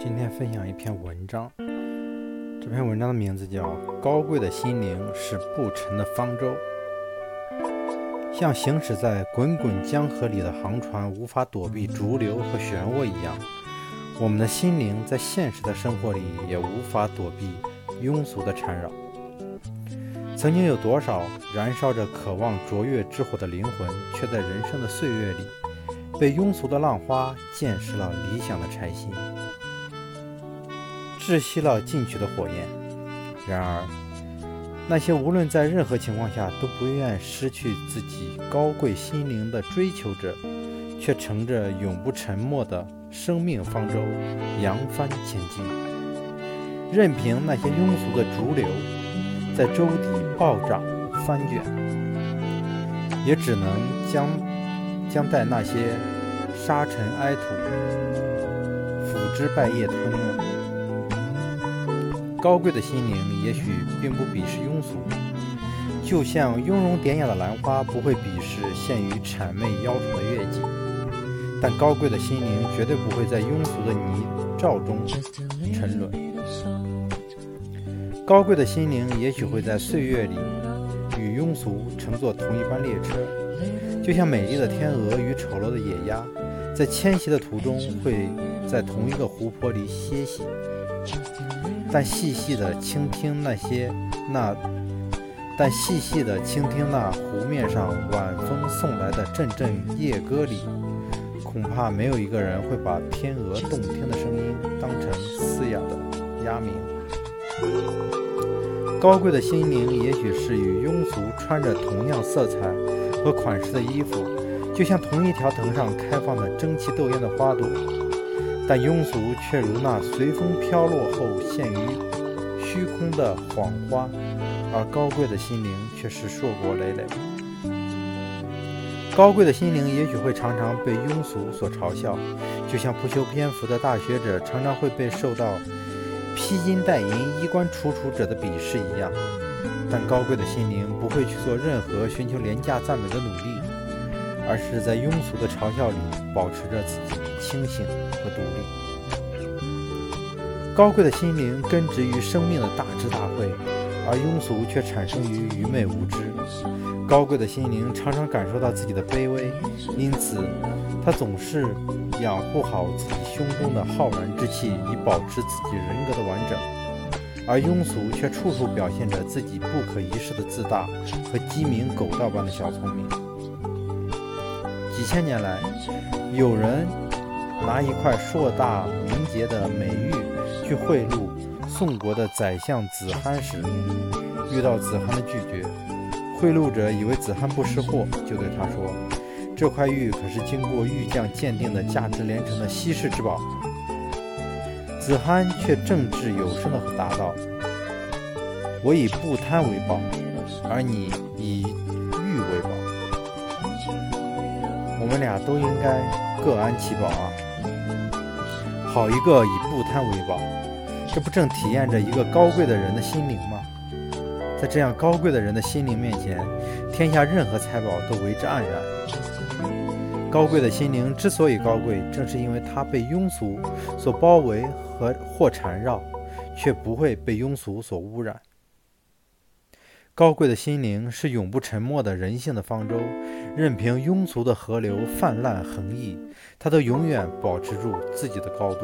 今天分享一篇文章，这篇文章的名字叫《高贵的心灵是不沉的方舟》。像行驶在滚滚江河里的航船，无法躲避逐流和漩涡一样，我们的心灵在现实的生活里也无法躲避庸俗的缠绕。曾经有多少燃烧着渴望卓越之火的灵魂，却在人生的岁月里，被庸俗的浪花溅湿了理想的柴心。窒息了进取的火焰。然而，那些无论在任何情况下都不愿失去自己高贵心灵的追求者，却乘着永不沉没的生命方舟扬帆前进，任凭那些庸俗的逐流在舟底暴涨翻卷，也只能将将待那些沙尘埃土腐枝败叶吞没。高贵的心灵也许并不鄙视庸俗，就像雍容典雅的兰花不会鄙视陷于谄媚妖娆的月季，但高贵的心灵绝对不会在庸俗的泥沼中沉沦。高贵的心灵也许会在岁月里与庸俗乘坐同一班列车，就像美丽的天鹅与丑陋的野鸭，在迁徙的途中会在同一个湖泊里歇息。但细细的倾听那些那，但细细的倾听那湖面上晚风送来的阵阵夜歌里，恐怕没有一个人会把天鹅动听的声音当成嘶哑的鸦鸣。高贵的心灵也许是与庸俗穿着同样色彩和款式的衣服，就像同一条藤上开放的争奇斗艳的花朵。但庸俗却如那随风飘落后陷于虚空的谎花，而高贵的心灵却是硕果累累。高贵的心灵也许会常常被庸俗所嘲笑，就像不修边幅的大学者常常会被受到披金戴银、衣冠楚楚者的鄙视一样。但高贵的心灵不会去做任何寻求廉价赞美的努力。而是在庸俗的嘲笑里保持着自己清醒和独立。高贵的心灵根植于生命的大智大慧，而庸俗却产生于愚昧无知。高贵的心灵常常感受到自己的卑微，因此他总是养护好自己胸中的浩然之气，以保持自己人格的完整。而庸俗却处处表现着自己不可一世的自大和鸡鸣狗盗般的小聪明。几千年来，有人拿一块硕大明洁的美玉去贿赂宋国的宰相子罕时，遇到子罕的拒绝，贿赂者以为子罕不识货，就对他说：“这块玉可是经过玉匠鉴定的价值连城的稀世之宝。”子罕却正直有声地答道：“我以不贪为宝，而你以玉为宝。”我们俩都应该各安其宝啊！好一个以不贪为宝，这不正体验着一个高贵的人的心灵吗？在这样高贵的人的心灵面前，天下任何财宝都为之黯然。高贵的心灵之所以高贵，正是因为它被庸俗所包围和或缠绕，却不会被庸俗所污染。高贵的心灵是永不沉没的人性的方舟，任凭庸俗的河流泛滥横溢，它都永远保持住自己的高度。